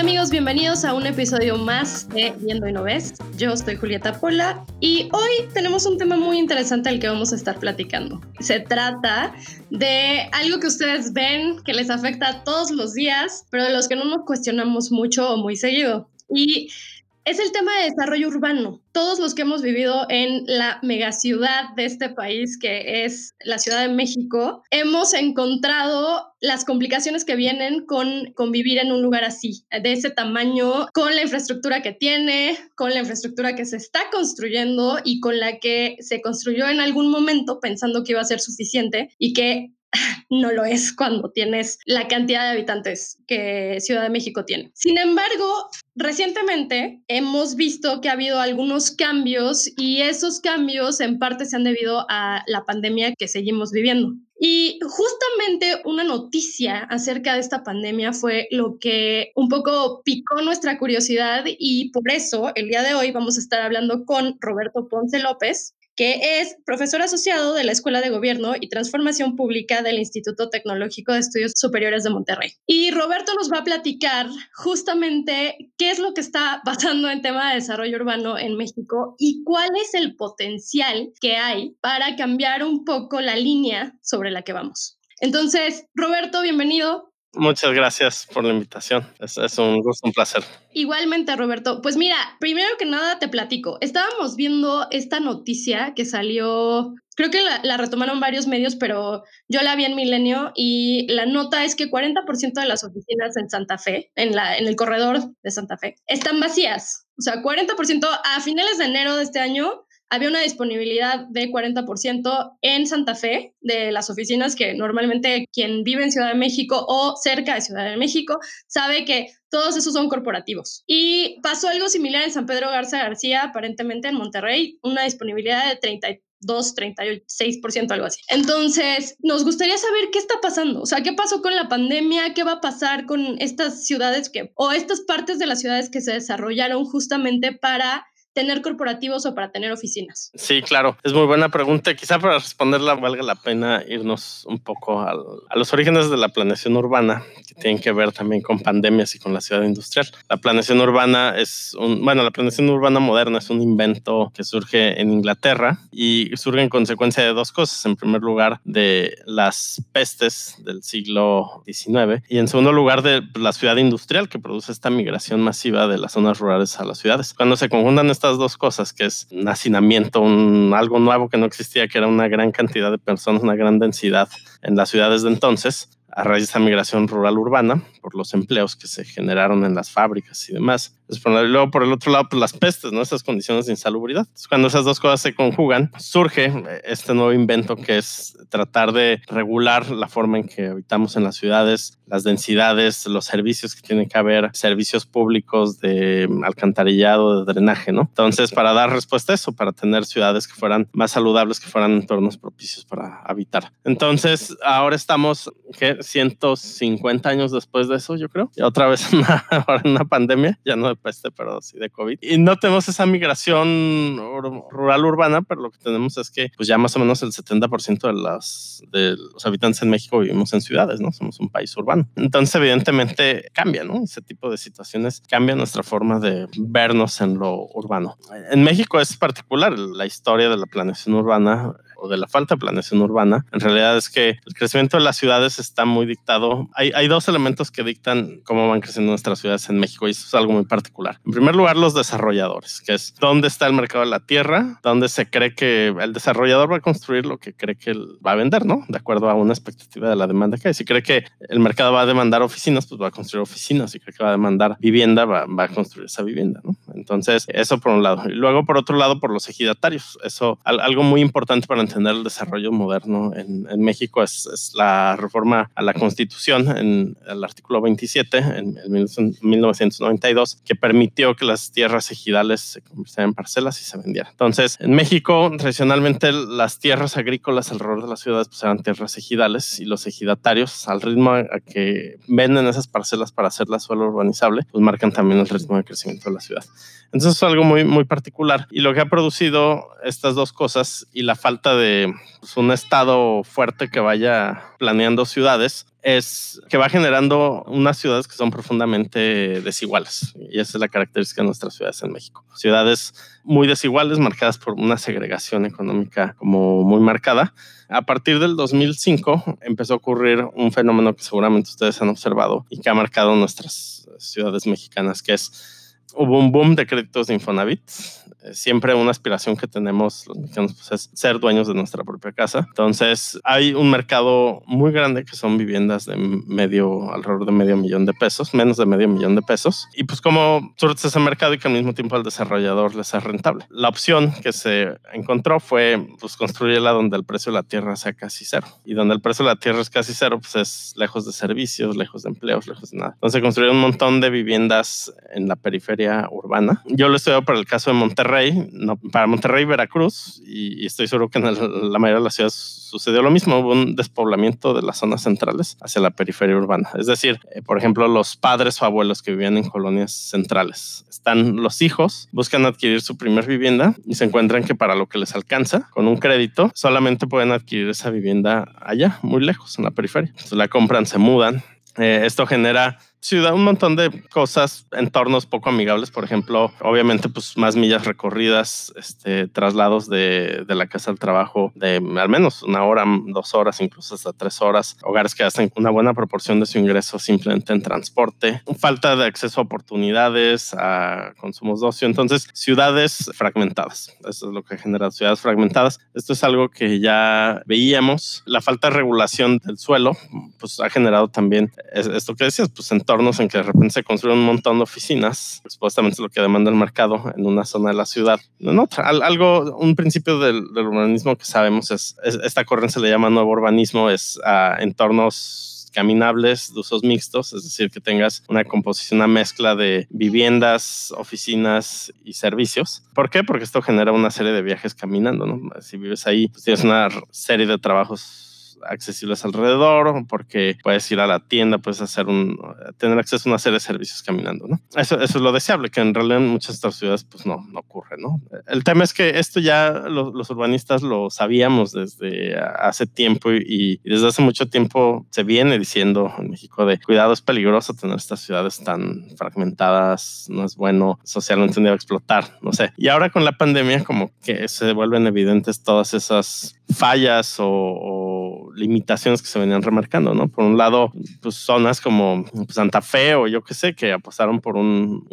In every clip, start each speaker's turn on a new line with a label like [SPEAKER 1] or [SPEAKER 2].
[SPEAKER 1] Hola amigos, bienvenidos a un episodio más de Viendo y No Ves. Yo soy Julieta Pola y hoy tenemos un tema muy interesante al que vamos a estar platicando. Se trata de algo que ustedes ven que les afecta todos los días, pero de los que no nos cuestionamos mucho o muy seguido. Y es el tema de desarrollo urbano. Todos los que hemos vivido en la megaciudad de este país, que es la Ciudad de México, hemos encontrado las complicaciones que vienen con convivir en un lugar así, de ese tamaño, con la infraestructura que tiene, con la infraestructura que se está construyendo y con la que se construyó en algún momento pensando que iba a ser suficiente y que no lo es cuando tienes la cantidad de habitantes que Ciudad de México tiene. Sin embargo, recientemente hemos visto que ha habido algunos cambios y esos cambios en parte se han debido a la pandemia que seguimos viviendo. Y justamente una noticia acerca de esta pandemia fue lo que un poco picó nuestra curiosidad y por eso el día de hoy vamos a estar hablando con Roberto Ponce López, que es profesor asociado de la Escuela de Gobierno y Transformación Pública del Instituto Tecnológico de Estudios Superiores de Monterrey. Y Roberto nos va a platicar justamente qué es lo que está pasando en tema de desarrollo urbano en México y cuál es el potencial que hay para cambiar un poco la línea sobre la que vamos. Entonces, Roberto, bienvenido.
[SPEAKER 2] Muchas gracias por la invitación. Es, un gusto, un placer.
[SPEAKER 1] Igualmente, Roberto. Pues mira, primero que nada te platico. Estábamos viendo esta noticia que salió, creo que la, retomaron varios medios, pero yo la vi en Milenio y la nota es que 40% de las oficinas en Santa Fe, en, la, en el corredor de Santa Fe, están vacías. O sea, 40% a finales de enero de este año había una disponibilidad de 40% en Santa Fe de las oficinas que normalmente quien vive en Ciudad de México o cerca de Ciudad de México sabe que todos esos son corporativos. Y pasó algo similar en San Pedro Garza García, aparentemente en Monterrey, una disponibilidad de 32, 36%, algo así. Entonces, nos gustaría saber qué está pasando, o sea, qué pasó con la pandemia, qué va a pasar con estas ciudades que, o estas partes de las ciudades que se desarrollaron justamente para tener corporativos o para tener oficinas?
[SPEAKER 2] Sí, claro, es muy buena pregunta. Quizá para responderla valga la pena irnos un poco a los orígenes de la planeación urbana, que tienen que ver también con pandemias y con la ciudad industrial. La planeación urbana es un, bueno, la planeación urbana moderna es un invento que surge en Inglaterra y surge en consecuencia de dos cosas. En primer lugar, de las pestes del siglo XIX y en segundo lugar, de la ciudad industrial que produce esta migración masiva de las zonas rurales a las ciudades. Cuando se conjuntan estas dos cosas, que es un hacinamiento, un, algo nuevo que no existía, que era una gran cantidad de personas, una gran densidad en las ciudades de entonces, a raíz de esta migración rural-urbana, por los empleos que se generaron en las fábricas y demás. luego, por el otro lado, pues las pestes, ¿no? Esas condiciones de insalubridad. cuando esas dos cosas se conjugan, surge eh, este nuevo invento que es tratar de regular la forma en que habitamos en las ciudades, las densidades, los servicios que tienen que haber, servicios públicos de alcantarillado, de drenaje, ¿no? Entonces, para dar respuesta a eso, para tener ciudades que fueran más saludables, que fueran entornos propicios para habitar. Entonces, ahora estamos, ¿qué? 150 años después eso, yo creo. Y otra vez ahora una pandemia, ya no de peste, pero sí de COVID. Y no tenemos esa migración rural urbana, pero lo que tenemos es que pues ya más o menos el 70% de, las, de los habitantes en México vivimos en ciudades, ¿no? Somos un país urbano. Entonces, evidentemente cambia, ¿no? Ese tipo de situaciones cambia nuestra forma de vernos en lo urbano. En México es particular la historia de la planeación urbana o de la falta de planeación urbana, en realidad es que el crecimiento de las ciudades está muy dictado. Hay, hay dos elementos que dictan cómo van creciendo nuestras ciudades en México y eso es algo muy particular. En primer lugar, los desarrolladores, que es dónde está el mercado de la tierra, dónde se cree que el desarrollador va a construir lo que cree que él va a vender, ¿no? De acuerdo a una expectativa de la demanda que hay. Si cree que el mercado va a demandar oficinas, pues va a construir oficinas. Si cree que va a demandar vivienda, va, va a construir esa vivienda, ¿no? Entonces, eso por un lado. Y luego, por otro lado, por los ejidatarios. Eso, algo muy importante para mantener el desarrollo moderno en, México es, la reforma a la Constitución en el artículo 27 en, 1992 que permitió que las tierras ejidales se convirtieran en parcelas y se vendieran. Entonces, en México, tradicionalmente las tierras agrícolas alrededor de las ciudades pues, eran tierras ejidales y los ejidatarios, al ritmo a que venden esas parcelas para hacerlas suelo urbanizable, pues marcan también el ritmo de crecimiento de la ciudad. Entonces es algo muy, muy particular. Y lo que ha producido estas dos cosas y la falta de pues, un Estado fuerte que vaya planeando ciudades es que va generando unas ciudades que son profundamente desiguales. Y esa es la característica de nuestras ciudades en México. Ciudades muy desiguales, marcadas por una segregación económica como muy marcada. A partir del 2005 empezó a ocurrir un fenómeno que seguramente ustedes han observado y que ha marcado nuestras ciudades mexicanas, que es hubo un boom de créditos de Infonavit. Eh, siempre una aspiración que tenemos los mexicanos pues, es ser dueños de nuestra propia casa. Entonces, hay un mercado muy grande que son viviendas de medio, alrededor de medio millón de pesos, menos de medio millón de pesos. Y pues como surte ese mercado y que al mismo tiempo al desarrollador les es rentable. La opción que se encontró fue pues construirla donde el precio de la tierra sea casi cero. Y donde el precio de la tierra es casi cero, pues es lejos de servicios, lejos de empleos, lejos de nada. Entonces construyeron un montón de viviendas en la periferia urbana. Yo lo estudiado para el caso de Monterrey, no, para Monterrey y Veracruz, y, estoy seguro que en la mayoría de las ciudades sucedió lo mismo. Hubo un despoblamiento de las zonas centrales hacia la periferia urbana. Es decir, eh, por ejemplo, los padres o abuelos que vivían en colonias centrales. Están los hijos, buscan adquirir su primer vivienda y se encuentran que para lo que les alcanza, con un crédito, solamente pueden adquirir esa vivienda allá, muy lejos, en la periferia. Entonces la compran, se mudan. Eh, esto genera ciudad un montón de cosas, entornos poco amigables, por ejemplo, obviamente pues más millas recorridas, este, traslados de, de, la casa al trabajo de al menos una hora, dos horas, incluso hasta tres horas, hogares que hacen una buena proporción de su ingreso simplemente en transporte, falta de acceso a oportunidades, a consumos de ocio, entonces ciudades fragmentadas, eso es lo que genera ciudades fragmentadas. Esto es algo que ya veíamos, la falta de regulación del suelo, pues ha generado también esto que decías, pues en en que de repente se construyen un montón de oficinas, supuestamente es lo que demanda el mercado en una zona de la ciudad. En otra, algo, un principio del, urbanismo que sabemos es, esta corriente se le llama nuevo urbanismo, es a entornos caminables de usos mixtos, es decir, que tengas una composición, una mezcla de viviendas, oficinas y servicios. ¿Por qué? Porque esto genera una serie de viajes caminando, ¿no? Si vives ahí, pues tienes una serie de trabajos accesibles alrededor, porque puedes ir a la tienda, puedes hacer un, tener acceso a una serie de servicios caminando, ¿no? Eso, eso es lo deseable, que en realidad en muchas de ciudades pues no, no ocurre, ¿no? El tema es que esto ya los, urbanistas lo sabíamos desde hace tiempo y, desde hace mucho tiempo se viene diciendo en México de cuidado, es peligroso tener estas ciudades tan fragmentadas, no es bueno socialmente a explotar, no sé. Y ahora con la pandemia como que se vuelven evidentes todas esas fallas o, limitaciones que se venían remarcando, ¿no? Por un lado, pues zonas como pues, Santa Fe o yo qué sé, que apostaron por un,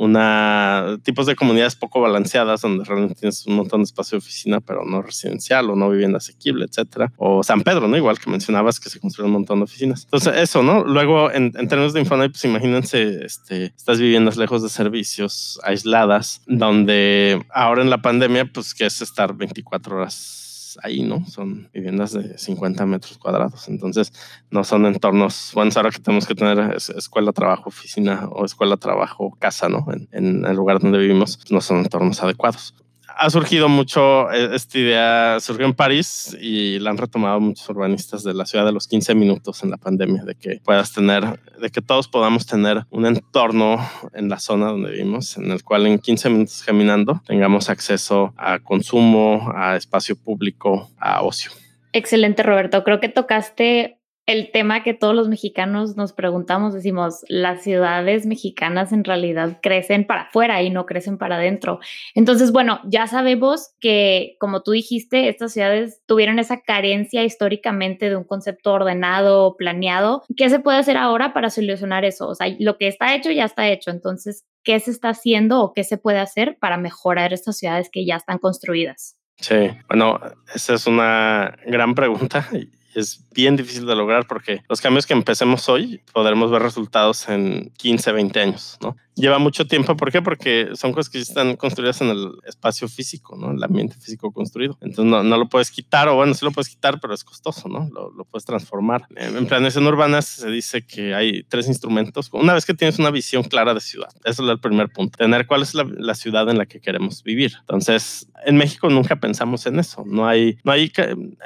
[SPEAKER 2] tipos de comunidades poco balanceadas donde realmente tienes un montón de espacio de oficina, pero no residencial o no vivienda asequible, etcétera. O San Pedro, ¿no? Igual que mencionabas que se construyeron un montón de oficinas. Entonces, eso, ¿no? Luego, en, términos de Infonavit, pues imagínense, este, estas viviendas lejos de servicios, aisladas, donde ahora en la pandemia, pues que es estar 24 horas ahí, ¿no? Son viviendas de 50 metros cuadrados, entonces no son entornos, bueno, ahora que tenemos que tener escuela, trabajo, oficina o escuela, trabajo, casa, ¿no? En el lugar donde vivimos, no son entornos adecuados ha surgido mucho eh, esta idea, surgió en París y la han retomado muchos urbanistas de la ciudad de los 15 minutos en la pandemia, de que puedas tener, de que todos podamos tener un entorno en la zona donde vivimos, en el cual en 15 minutos caminando tengamos acceso a consumo, a espacio público, a ocio.
[SPEAKER 3] Excelente, Roberto. Creo que tocaste el tema que todos los mexicanos nos preguntamos, decimos, las ciudades mexicanas en realidad crecen para afuera y no crecen para adentro. Entonces, bueno, ya sabemos que, como tú dijiste, estas ciudades tuvieron esa carencia históricamente de un concepto ordenado, planeado. ¿Qué se puede hacer ahora para solucionar eso? O sea, lo que está hecho ya está hecho. Entonces, ¿qué se está haciendo o qué se puede hacer para mejorar estas ciudades que ya están construidas?
[SPEAKER 2] Sí, bueno, esa es una gran pregunta es bien difícil de lograr porque los cambios que empecemos hoy podremos ver resultados en 15, 20 años, ¿no? Lleva mucho tiempo. ¿Por qué? Porque son cosas que están construidas en el espacio físico, ¿no? El ambiente físico construido. Entonces no, no lo puedes quitar, o bueno, sí lo puedes quitar, pero es costoso, ¿no? Lo, lo puedes transformar. En planeación urbana se dice que hay tres instrumentos. Una vez que tienes una visión clara de ciudad, eso es el primer punto. Tener cuál es la, la ciudad en la que queremos vivir. Entonces, en México nunca pensamos en eso. No hay, no hay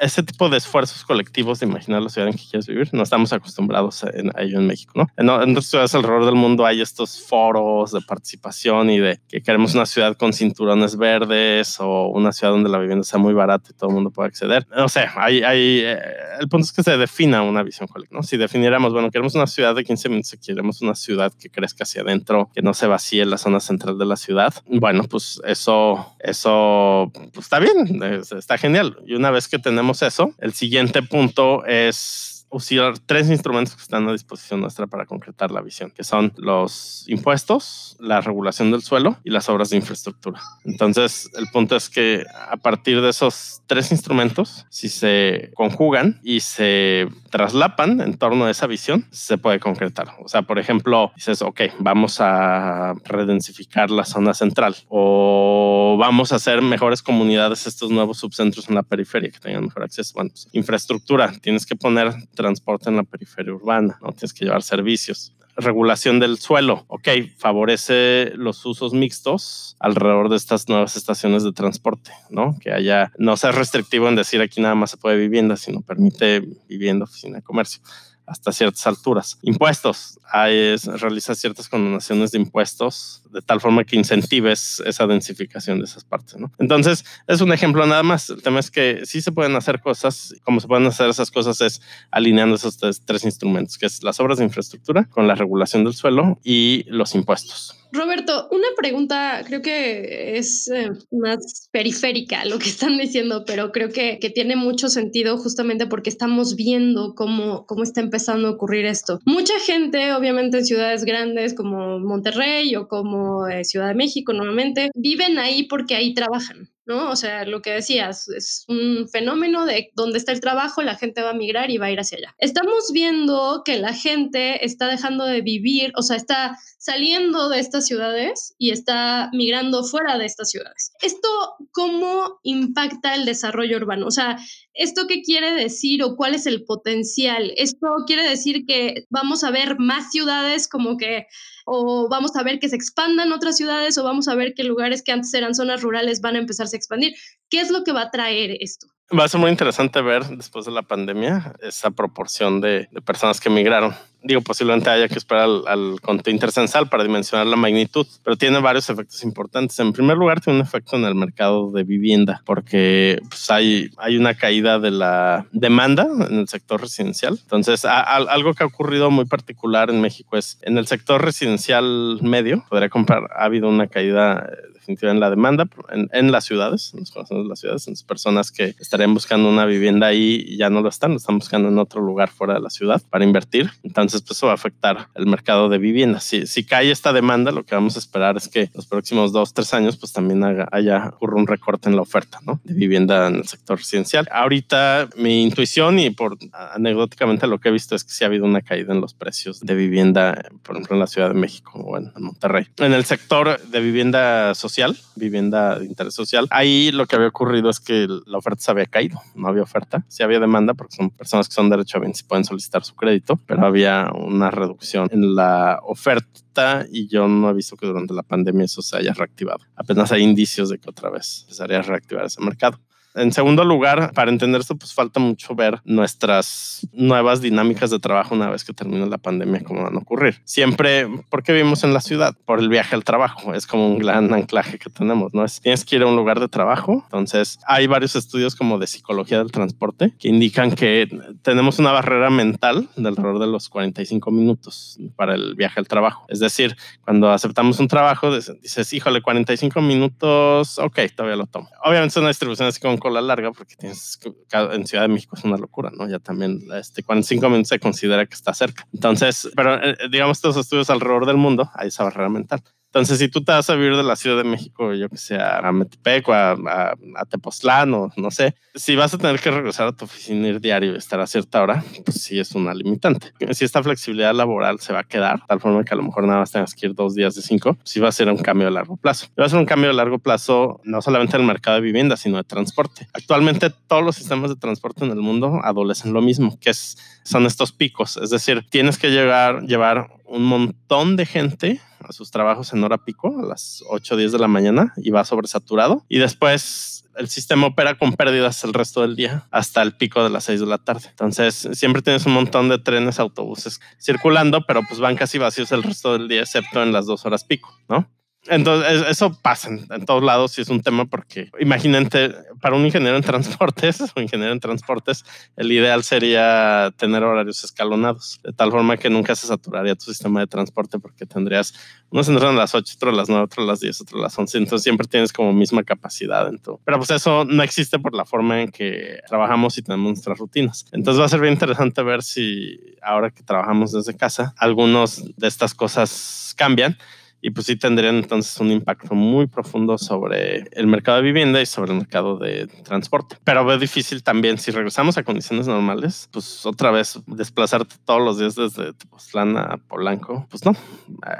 [SPEAKER 2] ese tipo de esfuerzos colectivos de imaginar la ciudad en que quieres vivir. No estamos acostumbrados a, ello en México, ¿no? En, en otras ciudades alrededor del mundo hay estos foros de participación y de que queremos una ciudad con cinturones verdes o una ciudad donde la vivienda sea muy barata y todo el mundo pueda acceder. No sé, hay, hay, eh, el punto es que se defina una visión colectiva, ¿no? Si definiéramos, bueno, queremos una ciudad de 15 minutos, queremos una ciudad que crezca hacia adentro, que no se vacíe la zona central de la ciudad, bueno, pues eso, eso pues está bien, está genial. Y una vez que tenemos eso, el siguiente punto es usar tres instrumentos que están a disposición nuestra para concretar la visión, que son los impuestos, la regulación del suelo y las obras de infraestructura. Entonces, el punto es que a partir de esos tres instrumentos, si se conjugan y se traslapan en torno a esa visión, se puede concretar. O sea, por ejemplo, dices, ok, vamos a redensificar la zona central o vamos a hacer mejores comunidades, estos nuevos subcentros en la periferia que tengan mejor acceso. Bueno, pues, infraestructura, tienes que poner transporte en la periferia urbana, ¿no? Tienes que llevar servicios. Regulación del suelo, ok, favorece los usos mixtos alrededor de estas nuevas estaciones de transporte, ¿no? Que haya, no sea restrictivo en decir aquí nada más se puede vivienda, sino permite vivienda, oficina, comercio hasta ciertas alturas. Impuestos. Hay, realiza ciertas condonaciones de impuestos de tal forma que incentives esa densificación de esas partes. Entonces, es un ejemplo nada más. El tema es que sí se pueden hacer cosas. Como se pueden hacer esas cosas es alineando esos tres, tres instrumentos, que es las obras de infraestructura con la regulación del suelo y los impuestos.
[SPEAKER 1] Roberto, una pregunta, creo que es eh, más periférica lo que están diciendo, pero creo que, que, tiene mucho sentido justamente porque estamos viendo cómo, cómo está empezando a ocurrir esto. Mucha gente, obviamente en ciudades grandes como Monterrey o como eh, Ciudad de México nuevamente, viven ahí porque ahí trabajan. ¿No? O sea, lo que decías, es un fenómeno de donde está el trabajo, la gente va a migrar y va a ir hacia allá. Estamos viendo que la gente está dejando de vivir, o sea, está saliendo de estas ciudades y está migrando fuera de estas ciudades. ¿Esto cómo impacta el desarrollo urbano? O sea, ¿esto qué quiere decir o cuál es el potencial? ¿Esto quiere decir que vamos a ver más ciudades como que o vamos a ver que se expandan otras ciudades o vamos a ver que lugares que antes eran zonas rurales van a empezarse expandir. ¿Qué es lo que va a traer esto?
[SPEAKER 2] Va a ser muy interesante ver después de la pandemia esa proporción de, personas que emigraron. Digo, posiblemente haya que esperar al, al conteo intercensal para dimensionar la magnitud, pero tiene varios efectos importantes. En primer lugar, tiene un efecto en el mercado de vivienda, porque pues, hay, hay una caída de la demanda en el sector residencial. Entonces, algo que ha ocurrido muy particular en México es en el sector residencial medio, podría comprar, ha habido una caída en la demanda en, las ciudades, en los corazones de las ciudades, en las personas que estarían buscando una vivienda ahí y ya no lo están, lo están buscando en otro lugar fuera de la ciudad para invertir. Entonces, pues eso va a afectar el mercado de vivienda. Si, cae esta demanda, lo que vamos a esperar es que los próximos dos, tres años, pues también haya ocurra un recorte en la oferta de vivienda en el sector residencial. Ahorita mi intuición y por anecdóticamente lo que he visto es que sí ha habido una caída en los precios de vivienda, por ejemplo, en la Ciudad de México o en Monterrey. En el sector de vivienda social, vivienda de interés social. Ahí lo que había ocurrido es que la oferta se había caído, no había oferta, sí había demanda porque son personas que son derecho a bien, si pueden solicitar su crédito, pero había una reducción en la oferta y yo no he visto que durante la pandemia eso se haya reactivado. Apenas hay indicios de que otra vez empezaría a reactivar ese mercado. En segundo lugar, para entender esto, pues falta mucho ver nuestras nuevas dinámicas de trabajo una vez que termine la pandemia, cómo van a ocurrir. Siempre, ¿por qué vivimos en la ciudad? Por el viaje al trabajo. Es como un gran anclaje que tenemos, ¿no? Es, tienes que ir a un lugar de trabajo. Entonces, hay varios estudios como de psicología del transporte que indican que tenemos una barrera mental de alrededor de los 45 minutos para el viaje al trabajo. Es decir, cuando aceptamos un trabajo, dices, híjole, 45 minutos, ok, todavía lo tomo. Obviamente es una distribución así como cola larga porque tienes en Ciudad de México es una locura, ¿no? Ya también este 45 minutos se considera que está cerca. Entonces, pero eh, digamos estos estudios alrededor del mundo hay esa barrera mental. Entonces, si tú te vas a vivir de la Ciudad de México, yo que sé, a Metepec o a, a, Tepoztlán o no sé, si vas a tener que regresar a tu oficina ir diario y estar a cierta hora, pues sí es una limitante. Si esta flexibilidad laboral se va a quedar, tal forma que a lo mejor nada más tengas que ir dos días de cinco, sí va a ser un cambio de largo plazo. Va a ser un cambio de largo plazo no solamente en el mercado de vivienda, sino de transporte. Actualmente todos los sistemas de transporte en el mundo adolecen lo mismo, que son estos picos. Es decir, tienes que llegar, llevar un montón de gente a sus trabajos en hora pico, a las 8 o 10 de la mañana, y va sobresaturado. Y después el sistema opera con pérdidas el resto del día hasta el pico de las 6 de la tarde. Entonces, siempre tienes un montón de trenes, autobuses circulando, pero pues van casi vacíos el resto del día, excepto en las dos horas pico, ¿no? Entonces, eso pasa en, todos lados y es un tema porque, imagínate, para un ingeniero en transportes o ingeniero en transportes, el ideal sería tener horarios escalonados, de tal forma que nunca se saturaría tu sistema de transporte porque tendrías unos entran a las 8, otros a las 9, otros a las 10, otros a las 11. Entonces, siempre tienes como misma capacidad en todo. Pero pues eso no existe por la forma en que trabajamos y tenemos nuestras rutinas. Entonces, va a ser bien interesante ver si ahora que trabajamos desde casa, algunos de estas cosas cambian y pues sí tendrían entonces un impacto muy profundo sobre el mercado de vivienda y sobre el mercado de transporte. Pero veo difícil también, si regresamos a condiciones normales, pues otra vez desplazarte todos los días desde Tepoztlán a Polanco, pues no.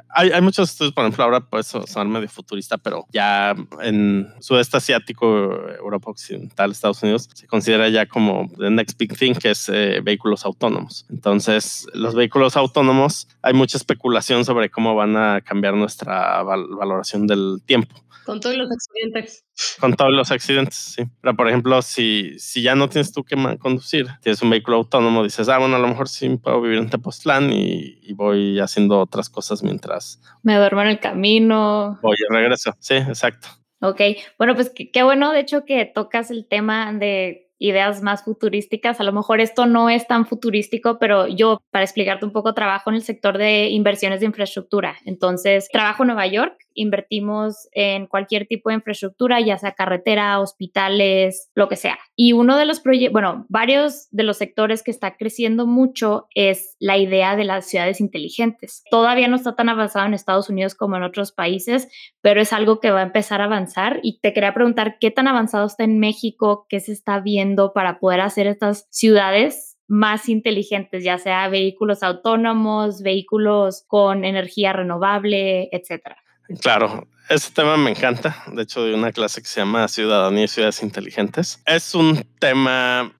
[SPEAKER 2] Hay, hay muchos estudios, por ejemplo, ahora puede sonar medio futurista, pero ya en sudeste asiático, Europa Occidental, Estados Unidos, se considera ya como the next big thing, que es eh, vehículos autónomos. Entonces, los vehículos autónomos, hay mucha especulación sobre cómo van a cambiar nuestra nuestra valoración del tiempo.
[SPEAKER 1] Con todos los accidentes.
[SPEAKER 2] Con todos los accidentes, sí. Pero, por ejemplo, si, si ya no tienes tú que conducir, tienes un vehículo autónomo, dices, ah, bueno, a lo mejor sí puedo vivir en Tepoztlán y, y voy haciendo otras cosas mientras...
[SPEAKER 3] Me duermo en el camino.
[SPEAKER 2] Voy y regreso. Sí, exacto.
[SPEAKER 3] Ok, bueno, pues qué bueno, de hecho, que tocas el tema de ideas más futurísticas. A lo mejor esto no es tan futurístico, pero yo, para explicarte un poco, trabajo en el sector de inversiones de infraestructura. Entonces, trabajo en Nueva York invertimos en cualquier tipo de infraestructura, ya sea carretera, hospitales, lo que sea. Y uno de los proyectos, bueno, varios de los sectores que está creciendo mucho es la idea de las ciudades inteligentes. Todavía no está tan avanzado en Estados Unidos como en otros países, pero es algo que va a empezar a avanzar. Y te quería preguntar, ¿qué tan avanzado está en México? ¿Qué se está viendo para poder hacer estas ciudades más inteligentes, ya sea vehículos autónomos, vehículos con energía renovable, etcétera.
[SPEAKER 2] Claro, ese tema me encanta. De hecho, de una clase que se llama Ciudadanía y Ciudades Inteligentes. Es un tema,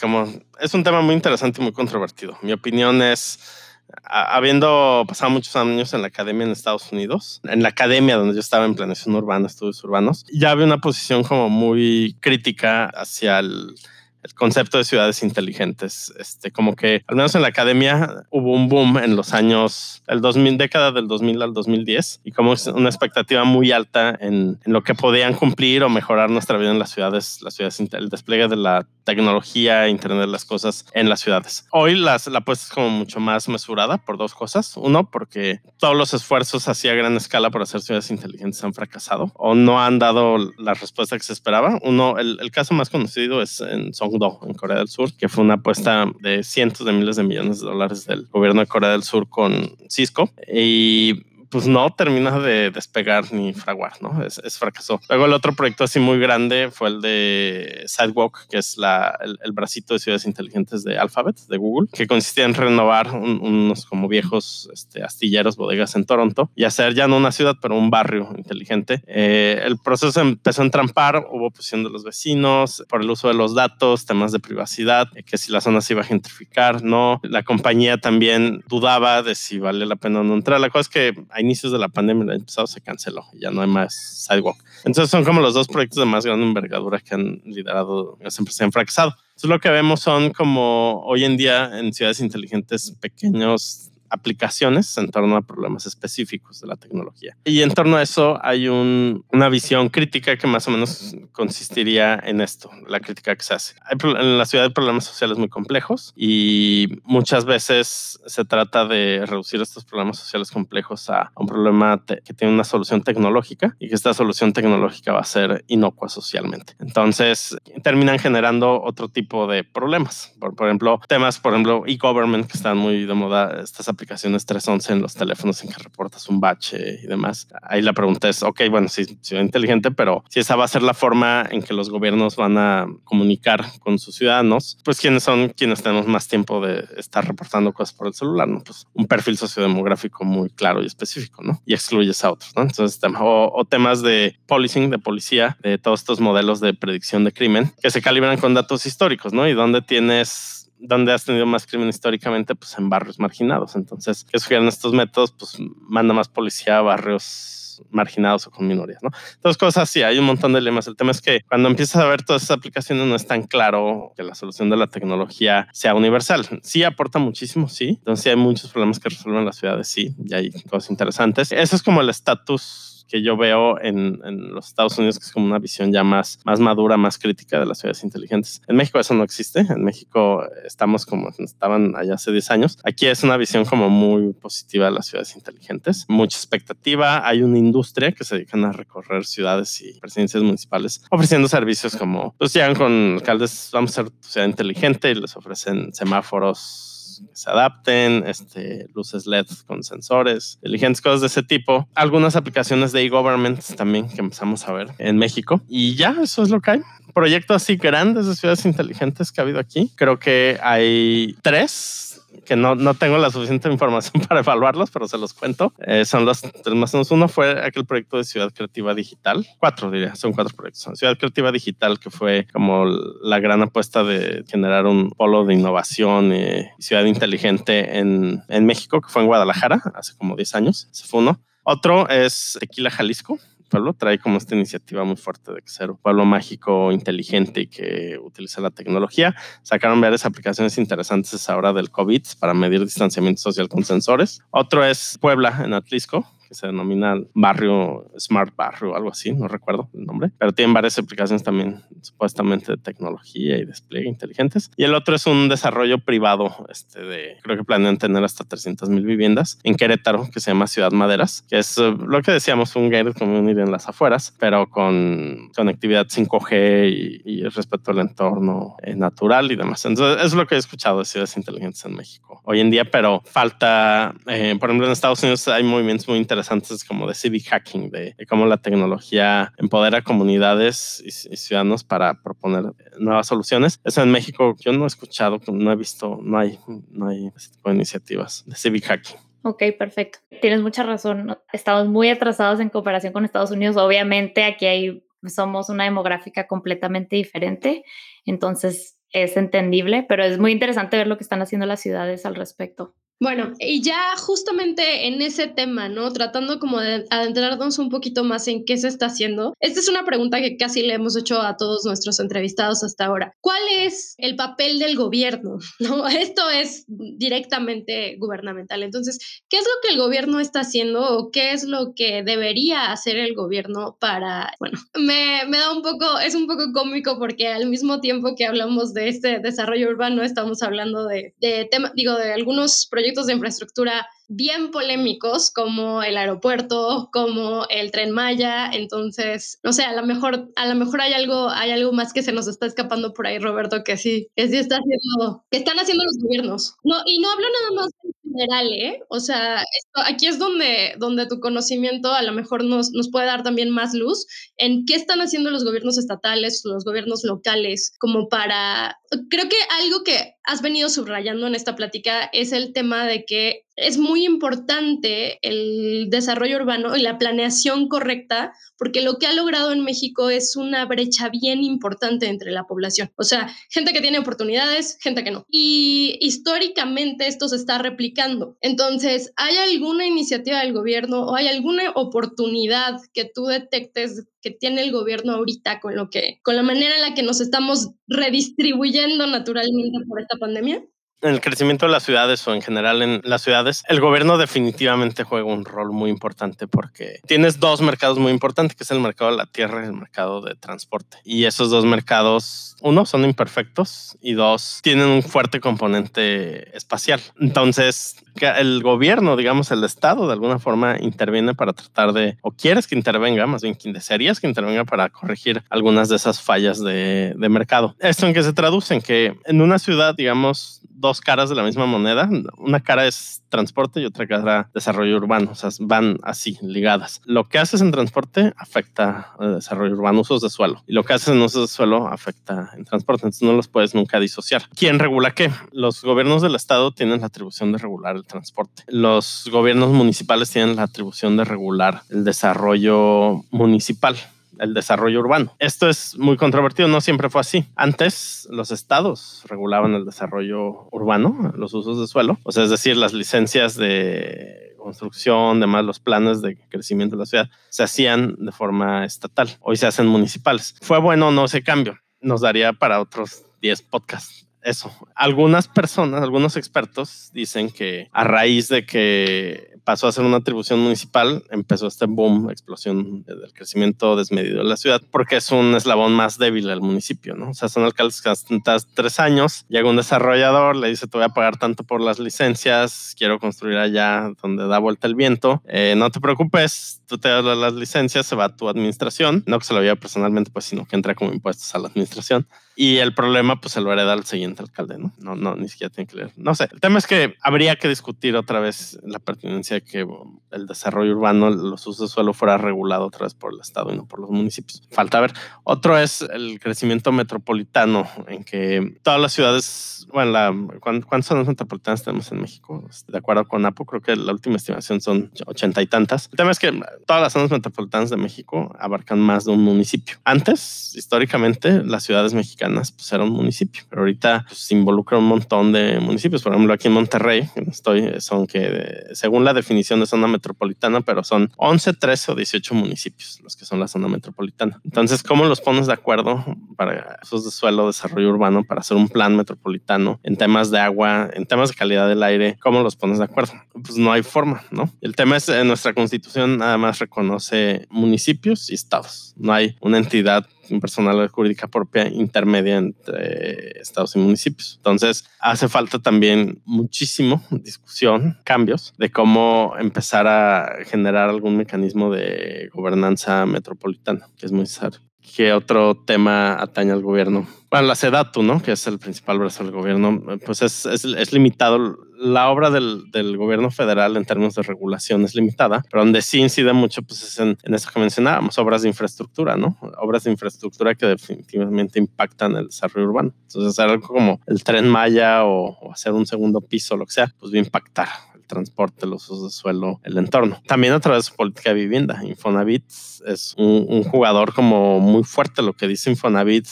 [SPEAKER 2] como, es un tema muy interesante y muy controvertido. Mi opinión es, habiendo pasado muchos años en la academia en Estados Unidos, en la academia donde yo estaba en planeación urbana, estudios urbanos, ya había una posición como muy crítica hacia el el concepto de ciudades inteligentes. Este, como que al menos en la academia hubo un boom en los años, el 2000, década del 2000 al 2010 y como una expectativa muy alta en, en, lo que podían cumplir o mejorar nuestra vida en las ciudades, las ciudades, el despliegue de la tecnología, Internet de las cosas en las ciudades. Hoy las, la puesta es como mucho más mesurada por dos cosas. Uno, porque todos los esfuerzos hacia gran escala por hacer ciudades inteligentes han fracasado o no han dado la respuesta que se esperaba. Uno, el, el caso más conocido es en En Corea del Sur, que fue una apuesta de cientos de miles de millones de dólares del gobierno de Corea del Sur con Cisco. Y pues no termina de despegar ni fraguar, ¿no? Es, es. Luego el otro proyecto así muy grande fue el de Sidewalk, que es la, el, bracito de ciudades inteligentes de Alphabet, de Google, que consistía en renovar unos como viejos este, astilleros, bodegas en Toronto y hacer ya no una ciudad, pero un barrio inteligente. Eh, el proceso empezó a entrampar, hubo oposición de los vecinos por el uso de los datos, temas de privacidad, eh, que si la zona se iba a gentrificar, no. La compañía también dudaba de si vale la pena o no entrar. La cosa es que inicios de la pandemia el año se canceló, ya no hay más sidewalk. Entonces son como los dos proyectos de más gran envergadura que han liderado las empresas han fracasado. Entonces lo que vemos son como hoy en día en ciudades inteligentes pequeños aplicaciones en torno a problemas específicos de la tecnología. Y en torno a eso hay un, una visión crítica que más o menos consistiría en esto, la crítica que se hace. Hay, en la ciudad hay problemas sociales muy complejos y muchas veces se trata de reducir estos problemas sociales complejos a, un problema que tiene una solución tecnológica y que esta solución tecnológica va a ser inocua socialmente. Entonces terminan generando otro tipo de problemas. Por, por ejemplo, temas, por ejemplo, e-government que están muy de moda, estas aplicaciones 311 en los teléfonos en que reportas un bache y demás. Ahí la pregunta es, ok, bueno, sí, ciudad inteligente, pero si esa va a ser la forma en que los gobiernos van a comunicar con sus ciudadanos, pues quiénes son quienes tenemos más tiempo de estar reportando cosas por el celular, ¿no? Pues un perfil sociodemográfico muy claro y específico, ¿no? Y excluyes a otros, ¿no? Entonces, o, o temas de policing, de policía, de todos estos modelos de predicción de crimen que se calibran con datos históricos, ¿no? Y donde tienes donde has tenido más crimen históricamente, pues en barrios marginados. Entonces, ¿qué sugieren estos métodos? Pues manda más policía a barrios marginados o con minorías, ¿no? Entonces, cosas así, hay un montón de lemas. El tema es que cuando empiezas a ver todas esas aplicaciones no es tan claro que la solución de la tecnología sea universal. Sí aporta muchísimo, sí. Entonces, hay muchos problemas que resuelven las ciudades, sí, y hay cosas interesantes. Eso es como el estatus que yo veo en, los Estados Unidos, que es como una visión ya más, más madura, más crítica de las ciudades inteligentes. En México eso no existe. En México estamos como estaban allá hace 10 años. Aquí es una visión como muy positiva de las ciudades inteligentes. Mucha expectativa. Hay una industria que se dedican a recorrer ciudades y presidencias municipales ofreciendo servicios como, pues llegan con alcaldes, vamos a ser ciudad inteligente y les ofrecen semáforos se adapten, este, luces LED con sensores, inteligentes, cosas de ese tipo. Algunas aplicaciones de e-government también que empezamos a ver en México. Y ya, eso es lo que hay. Proyectos así grandes de ciudades inteligentes que ha habido aquí. Creo que hay tres que no, no tengo la suficiente información para evaluarlos, pero se los cuento. Eh, son los tres más unos. Uno fue aquel proyecto de Ciudad Creativa Digital. Cuatro, diría, son cuatro proyectos. Ciudad Creativa Digital, que fue como la gran apuesta de generar un polo de innovación y ciudad inteligente en, en México, que fue en Guadalajara hace como 10 años. Ese fue uno. Otro es Tequila Jalisco, pueblo trae como esta iniciativa muy fuerte de ser un pueblo mágico, inteligente y que utiliza la tecnología. Sacaron varias aplicaciones interesantes ahora del COVID para medir distanciamiento social con sensores. Otro es Puebla en Atlisco, que se denomina barrio Smart Barrio, algo así, no recuerdo el nombre, pero tienen varias aplicaciones también supuestamente de tecnología y despliegue inteligentes. Y el otro es un desarrollo privado, este de, creo que planean tener hasta 300 mil viviendas en Querétaro, que se llama Ciudad Maderas, que es eh, lo que decíamos, un gated community en las afueras, pero con conectividad 5G y, respecto al entorno eh, natural y demás. Entonces, es lo que he escuchado de ciudades inteligentes en México hoy en día, pero falta, eh, por ejemplo, en Estados Unidos hay movimientos muy interesantes interesantes como de civic hacking, de, cómo la tecnología empodera comunidades y, ciudadanos para proponer nuevas soluciones. Eso en México yo no he escuchado, no he visto, no hay, no hay ese tipo de iniciativas de civic hacking.
[SPEAKER 3] Ok, perfecto. Tienes mucha razón. Estamos muy atrasados en comparación con Estados Unidos. Obviamente aquí hay, somos una demográfica completamente diferente, entonces es entendible, pero es muy interesante ver lo que están haciendo las ciudades al respecto.
[SPEAKER 1] Bueno, y ya justamente en ese tema, ¿no? Tratando como de adentrarnos un poquito más en qué se está haciendo. Esta es una pregunta que casi le hemos hecho a todos nuestros entrevistados hasta ahora. ¿Cuál es el papel del gobierno? ¿No? Esto es directamente gubernamental. Entonces, ¿qué es lo que el gobierno está haciendo o qué es lo que debería hacer el gobierno para, bueno, me, me da un poco, es un poco cómico porque al mismo tiempo que hablamos de este desarrollo urbano, estamos hablando de, de tema, digo, de algunos proyectos de infraestructura bien polémicos como el aeropuerto, como el tren Maya, entonces, no sé, a lo mejor a lo mejor hay algo hay algo más que se nos está escapando por ahí, Roberto, que sí, que sí está haciendo, que están haciendo los gobiernos. No, y no hablo nada más en general, ¿eh? O sea, aquí es donde, donde tu conocimiento a lo mejor nos, nos puede dar también más luz en qué están haciendo los gobiernos estatales, los gobiernos locales, como para... Creo que algo que has venido subrayando en esta plática es el tema de que es muy importante el desarrollo urbano y la planeación correcta, porque lo que ha logrado en México es una brecha bien importante entre la población. O sea, gente que tiene oportunidades, gente que no. Y históricamente esto se está replicando. Entonces, ¿hay alguna iniciativa del gobierno o hay alguna oportunidad que tú detectes que tiene el gobierno ahorita con lo que, con la manera en la que nos estamos redistribuyendo naturalmente por esta pandemia?
[SPEAKER 2] En el crecimiento de las ciudades o en general en las ciudades, el gobierno definitivamente juega un rol muy importante porque tienes dos mercados muy importantes, que es el mercado de la tierra y el mercado de transporte. Y esos dos mercados, uno, son imperfectos y dos, tienen un fuerte componente espacial. Entonces, el gobierno, digamos, el Estado, de alguna forma interviene para tratar de, o quieres que intervenga, más bien que desearías que intervenga para corregir algunas de esas fallas de, de mercado. ¿Esto en qué se traduce? En que en una ciudad, digamos, dos caras de la misma moneda. Una cara es transporte y otra cara desarrollo urbano. O sea, van así, ligadas. Lo que haces en transporte afecta al desarrollo urbano, usos de suelo. Y lo que haces en usos de suelo afecta en transporte. Entonces no los puedes nunca disociar. ¿Quién regula qué? Los gobiernos del estado tienen la atribución de regular el transporte. Los gobiernos municipales tienen la atribución de regular el desarrollo municipal el desarrollo urbano. Esto es muy controvertido, no siempre fue así. Antes los estados regulaban el desarrollo urbano, los usos de suelo, o sea, es decir, las licencias de construcción, además los planes de crecimiento de la ciudad se hacían de forma estatal, hoy se hacen municipales. ¿Fue bueno o no ese cambio? Nos daría para otros 10 podcasts eso. Algunas personas, algunos expertos dicen que a raíz de que pasó a ser una atribución municipal, empezó este boom, explosión del crecimiento desmedido de la ciudad, porque es un eslabón más débil del municipio, ¿no? O sea, son alcaldes que hasta tres años, llega un desarrollador, le dice, te voy a pagar tanto por las licencias, quiero construir allá donde da vuelta el viento, eh, no te preocupes, tú te das las licencias, se va a tu administración, no que se lo vea personalmente, pues, sino que entra como impuestos a la administración. Y el problema, pues, se lo hereda al siguiente alcalde, ¿no? No, no, ni siquiera tiene que leer. No sé. El tema es que habría que discutir otra vez la pertinencia de que el desarrollo urbano, los usos de suelo fuera regulado otra vez por el Estado y no por los municipios. Falta ver. Otro es el crecimiento metropolitano, en que todas las ciudades, bueno, ¿cuántas zonas metropolitanas tenemos en México? De acuerdo con APO, creo que la última estimación son ochenta y tantas. El tema es que todas las zonas metropolitanas de México abarcan más de un municipio. Antes, históricamente, las ciudades mexicanas pues era un municipio, pero ahorita pues, se involucra un montón de municipios. Por ejemplo, aquí en Monterrey, estoy, son que según la definición de zona metropolitana, pero son 11, 13 o 18 municipios los que son la zona metropolitana. Entonces, ¿cómo los pones de acuerdo para esos de suelo, desarrollo urbano, para hacer un plan metropolitano en temas de agua, en temas de calidad del aire? ¿Cómo los pones de acuerdo? Pues no hay forma, ¿no? El tema es, en nuestra constitución nada más reconoce municipios y estados. No hay una entidad personal jurídica propia intermedia entre estados y municipios. Entonces, hace falta también muchísimo discusión, cambios de cómo empezar a generar algún mecanismo de gobernanza metropolitana, que es muy necesario. ¿Qué otro tema atañe al gobierno? Bueno, la SEDATU, ¿no? Que es el principal brazo del gobierno, pues es, es, es limitado. La obra del, del, gobierno federal en términos de regulación es limitada, pero donde sí incide mucho, pues es en, en eso que mencionábamos, obras de infraestructura, ¿no? Obras de infraestructura que definitivamente impactan el desarrollo urbano. Entonces, hacer algo como el tren Maya o, o hacer un segundo piso, lo que sea, pues va a impactar transporte, los usos de suelo, el entorno. También a través de su política de vivienda. Infonavit es un, un jugador como muy fuerte. Lo que dice Infonavit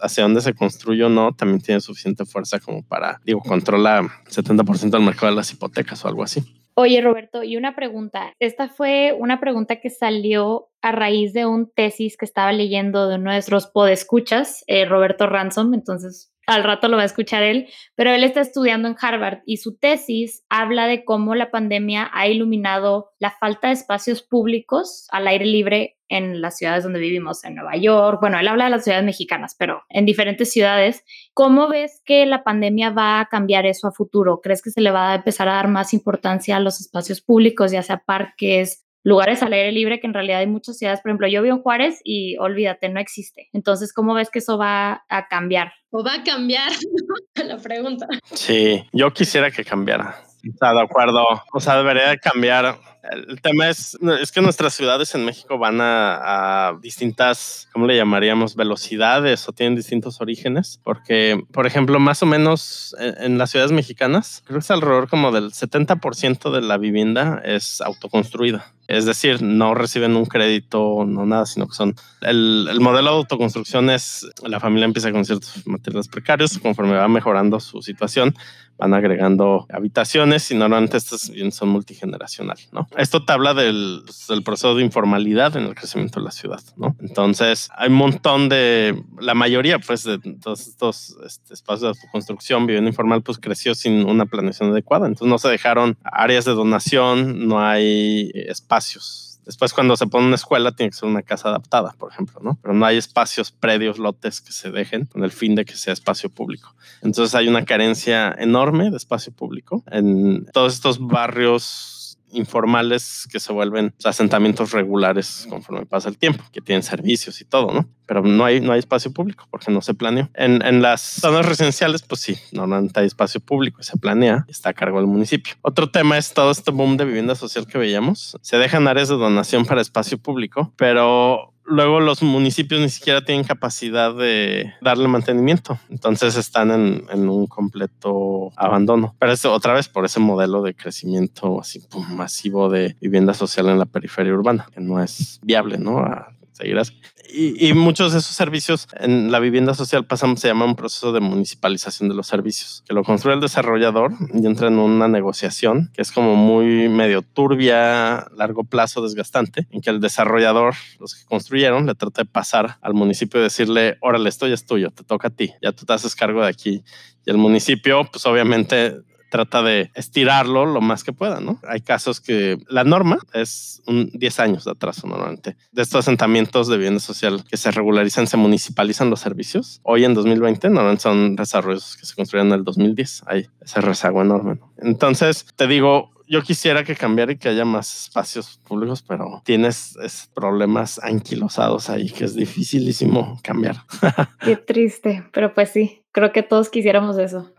[SPEAKER 2] hacia dónde se construye o no, también tiene suficiente fuerza como para, digo, controla 70% del mercado de las hipotecas o algo así.
[SPEAKER 3] Oye, Roberto, y una pregunta. Esta fue una pregunta que salió a raíz de un tesis que estaba leyendo de nuestros podescuchas, eh, Roberto Ransom. Entonces, al rato lo va a escuchar él, pero él está estudiando en Harvard y su tesis habla de cómo la pandemia ha iluminado la falta de espacios públicos al aire libre en las ciudades donde vivimos, en Nueva York, bueno, él habla de las ciudades mexicanas, pero en diferentes ciudades. ¿Cómo ves que la pandemia va a cambiar eso a futuro? ¿Crees que se le va a empezar a dar más importancia a los espacios públicos, ya sea parques, lugares al aire libre que en realidad hay muchas ciudades, por ejemplo, yo vivo en Juárez y olvídate, no existe. Entonces, ¿cómo ves que eso va a cambiar?
[SPEAKER 1] ¿O va a cambiar? la pregunta.
[SPEAKER 2] Sí, yo quisiera que cambiara. Está de acuerdo. O sea, debería cambiar. El tema es, es que nuestras ciudades en México van a, distintas, ¿cómo le llamaríamos? Velocidades o tienen distintos orígenes. Porque, por ejemplo, más o menos en, en las ciudades mexicanas, creo que es alrededor como del 70% de la vivienda es autoconstruida. Es decir, no reciben un crédito, no nada, sino que son... El, el, modelo de autoconstrucción es la familia empieza con ciertos materiales precarios, conforme va mejorando su situación, van agregando habitaciones y normalmente estas son multigeneracional, ¿no? Esto te habla del, proceso de informalidad en el crecimiento de la ciudad. Entonces, hay un montón de... La mayoría, pues, de todos estos este, espacios de construcción, vivienda informal, pues creció sin una planeación adecuada. Entonces, no se dejaron áreas de donación, no hay espacios Después, cuando se pone una escuela, tiene que ser una casa adaptada, por ejemplo, ¿no? Pero no hay espacios predios, lotes que se dejen con el fin de que sea espacio público. Entonces hay una carencia enorme de espacio público en todos estos barrios informales que se vuelven asentamientos regulares conforme pasa el tiempo, que tienen servicios y todo, ¿no? Pero no hay, no hay espacio público porque no se planeó. En, en las zonas residenciales, pues sí, normalmente hay espacio público y se planea está a cargo del municipio. Otro tema es todo este boom de vivienda social que veíamos. Se dejan áreas de donación para espacio público, pero luego los municipios ni siquiera tienen capacidad de darle mantenimiento. Entonces están en, un completo abandono. Pero es otra vez por ese modelo de crecimiento así masivo de vivienda social en la periferia urbana, que no es viable, ¿no? A seguir así y, muchos de esos servicios en la vivienda social pasan, se llama un proceso de municipalización de los servicios, que lo construye el desarrollador y entra en una negociación que es como muy medio turbia, largo plazo, desgastante, en que el desarrollador, los que construyeron, le trata de pasar al municipio y decirle, órale, esto ya es tuyo, te toca a ti, ya tú te haces cargo de aquí. Y el municipio, pues obviamente trata de estirarlo lo más que pueda, ¿no? Hay casos que la norma es un 10 años de atraso normalmente. De estos asentamientos de vivienda social que se regularizan, se municipalizan los servicios. Hoy en 2020 normalmente son desarrollos que se construyeron en el 2010. Hay ese rezago enorme. ¿no? Entonces, te digo, yo quisiera que cambiara y que haya más espacios públicos, pero tienes problemas anquilosados ahí que es dificilísimo cambiar.
[SPEAKER 3] Qué triste, pero pues sí, creo que todos quisiéramos eso.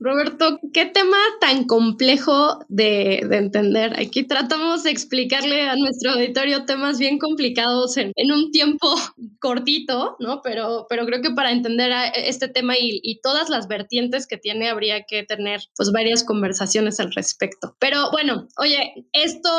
[SPEAKER 1] Roberto, qué tema tan complejo de, entender. Aquí tratamos de explicarle a nuestro auditorio temas bien complicados en, un tiempo cortito, ¿no? Pero, pero creo que para entender este tema y, todas las vertientes que tiene, habría que tener pues varias conversaciones al respecto. Pero bueno, oye, esto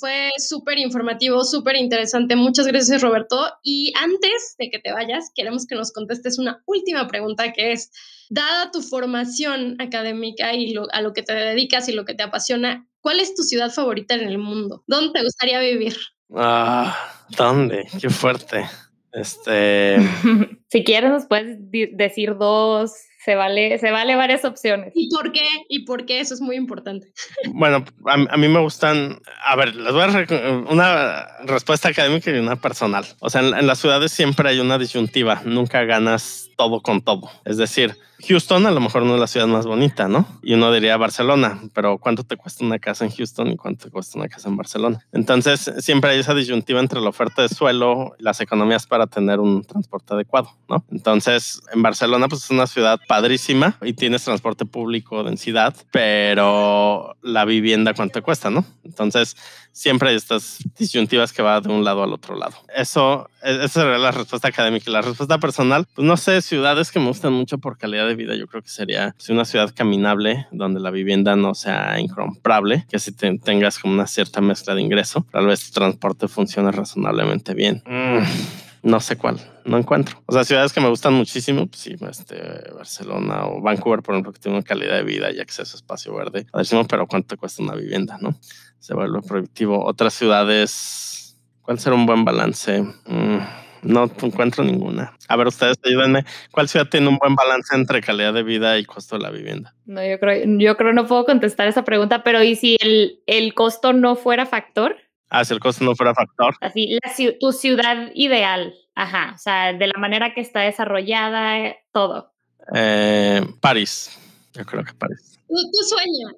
[SPEAKER 1] fue súper informativo, súper interesante. Muchas gracias, Roberto. Y antes de que te vayas, queremos que nos contestes una última pregunta que es, dada tu formación académica y a lo que te dedicas y lo que te apasiona, ¿cuál es tu ciudad favorita en el mundo? ¿Dónde te gustaría vivir?
[SPEAKER 2] Ah, ¿dónde? Qué fuerte. Este.
[SPEAKER 3] si quieres, nos puedes decir dos, se vale, se vale varias opciones.
[SPEAKER 1] ¿Y por qué? ¿Y por qué? Eso es muy importante.
[SPEAKER 2] Bueno, a, mí me gustan, a ver, les voy a una respuesta académica y una personal. O sea, en las ciudades siempre hay una disyuntiva, nunca ganas todo con todo. Es decir, Houston a lo mejor no es la ciudad más bonita, ¿no? Y uno diría Barcelona, pero ¿cuánto te cuesta una casa en Houston y cuánto te cuesta una casa en Barcelona? Entonces, siempre hay esa disyuntiva entre la oferta de suelo y las economías para tener un transporte adecuado, ¿no? Entonces, en Barcelona, pues es una ciudad padrísima y tienes transporte público, densidad, pero la vivienda, ¿cuánto te cuesta, no? Entonces, siempre hay estas disyuntivas que va de un lado al otro lado. Eso, e, esa sería la respuesta académica. La respuesta personal, pues no sé, ciudades que me gustan mucho por calidad de vida, yo creo que sería una ciudad caminable, donde la vivienda no sea incomprable, que si tengas como una cierta mezcla de ingreso, tal vez tu transporte funcione razonablemente bien. Mm, no sé cuál, no encuentro. O sea, ciudades que me gustan muchísimo, pues sí, este, Barcelona o Vancouver, por ejemplo, que tiene una calidad de vida y acceso a espacio verde. Pero ¿cuánto cuesta una vivienda, no? se vuelve prohibitivo. Otras ciudades, ¿cuál será un buen balance? Mm, no encuentro ninguna. A ver, ustedes ayúdenme. ¿Cuál ciudad tiene un buen balance entre calidad de vida y costo de la vivienda?
[SPEAKER 3] No, yo creo, yo creo no puedo contestar esa pregunta, pero ¿y si el, el costo no fuera factor?
[SPEAKER 2] Ah, si el costo no fuera factor.
[SPEAKER 3] Así, tu ciudad ideal, ajá, o sea, de la manera que está desarrollada, todo.
[SPEAKER 2] Eh, París, yo creo que París.
[SPEAKER 1] Tu, sueño.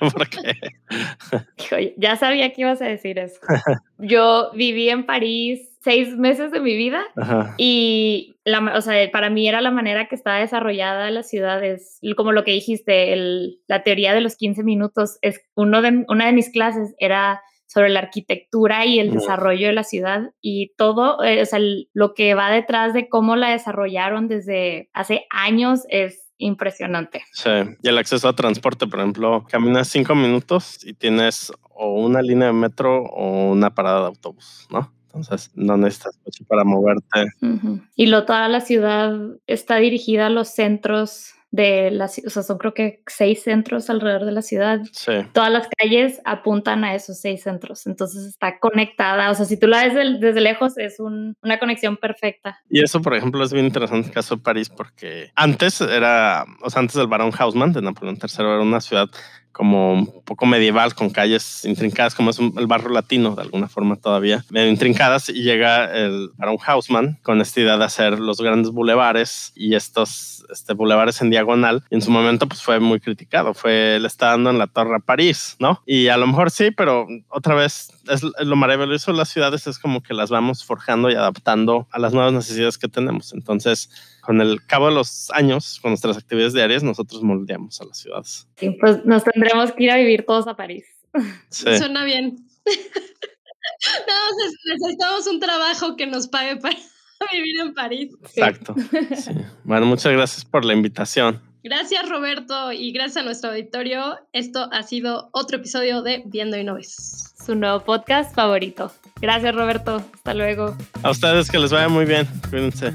[SPEAKER 2] ¿Por qué?
[SPEAKER 3] ya sabía que ibas a decir eso. Yo viví en París seis meses de mi vida y la, o sea, para mí era la manera que estaba desarrollada la ciudad, es como lo que dijiste, el, la teoría de los 15 minutos, es uno de, una de mis clases era sobre la arquitectura y el desarrollo de la ciudad y todo, eh, o sea, lo que va detrás de cómo la desarrollaron desde hace años es impresionante.
[SPEAKER 2] Sí, y el acceso a transporte, por ejemplo, caminas cinco minutos y tienes o una línea de metro o una parada de autobús, ¿no? Entonces, no necesitas coche para moverte.
[SPEAKER 3] Y lo, toda la ciudad está dirigida a los centros de las, o sea, son creo que seis centros alrededor de la ciudad.
[SPEAKER 2] Sí.
[SPEAKER 3] Todas las calles apuntan a esos seis centros, entonces está conectada, o sea, si tú la ves desde, lejos es una conexión perfecta.
[SPEAKER 2] Y eso, por ejemplo, es bien interesante el caso de París porque antes era, o sea, antes del Barón Haussmann de Napoleón III era una ciudad como un poco medieval con calles intrincadas, como es el barrio latino de alguna forma todavía, medio intrincadas y llega el Baron Hausman con esta idea de hacer los grandes bulevares y estos este, bulevares en diagonal. Y en su momento pues fue muy criticado, fue, le está dando en la torre a París, ¿no? Y a lo mejor sí, pero otra vez es, lo maravilloso de las ciudades es como que las vamos forjando y adaptando a las nuevas necesidades que tenemos. Entonces, con el cabo de los años, con nuestras actividades diarias, nosotros moldeamos a las ciudades.
[SPEAKER 3] Sí, pues nos tendremos que ir a vivir todos a París.
[SPEAKER 1] Suena bien. no, necesitamos un trabajo que nos pague para vivir en París.
[SPEAKER 2] Exacto. Bueno, muchas gracias por la invitación.
[SPEAKER 1] Gracias Roberto y gracias a nuestro auditorio. Esto ha sido otro episodio de Viendo y No Ves.
[SPEAKER 3] Su nuevo podcast favorito. Gracias Roberto. Hasta luego.
[SPEAKER 2] A ustedes que les vaya muy bien. Cuídense.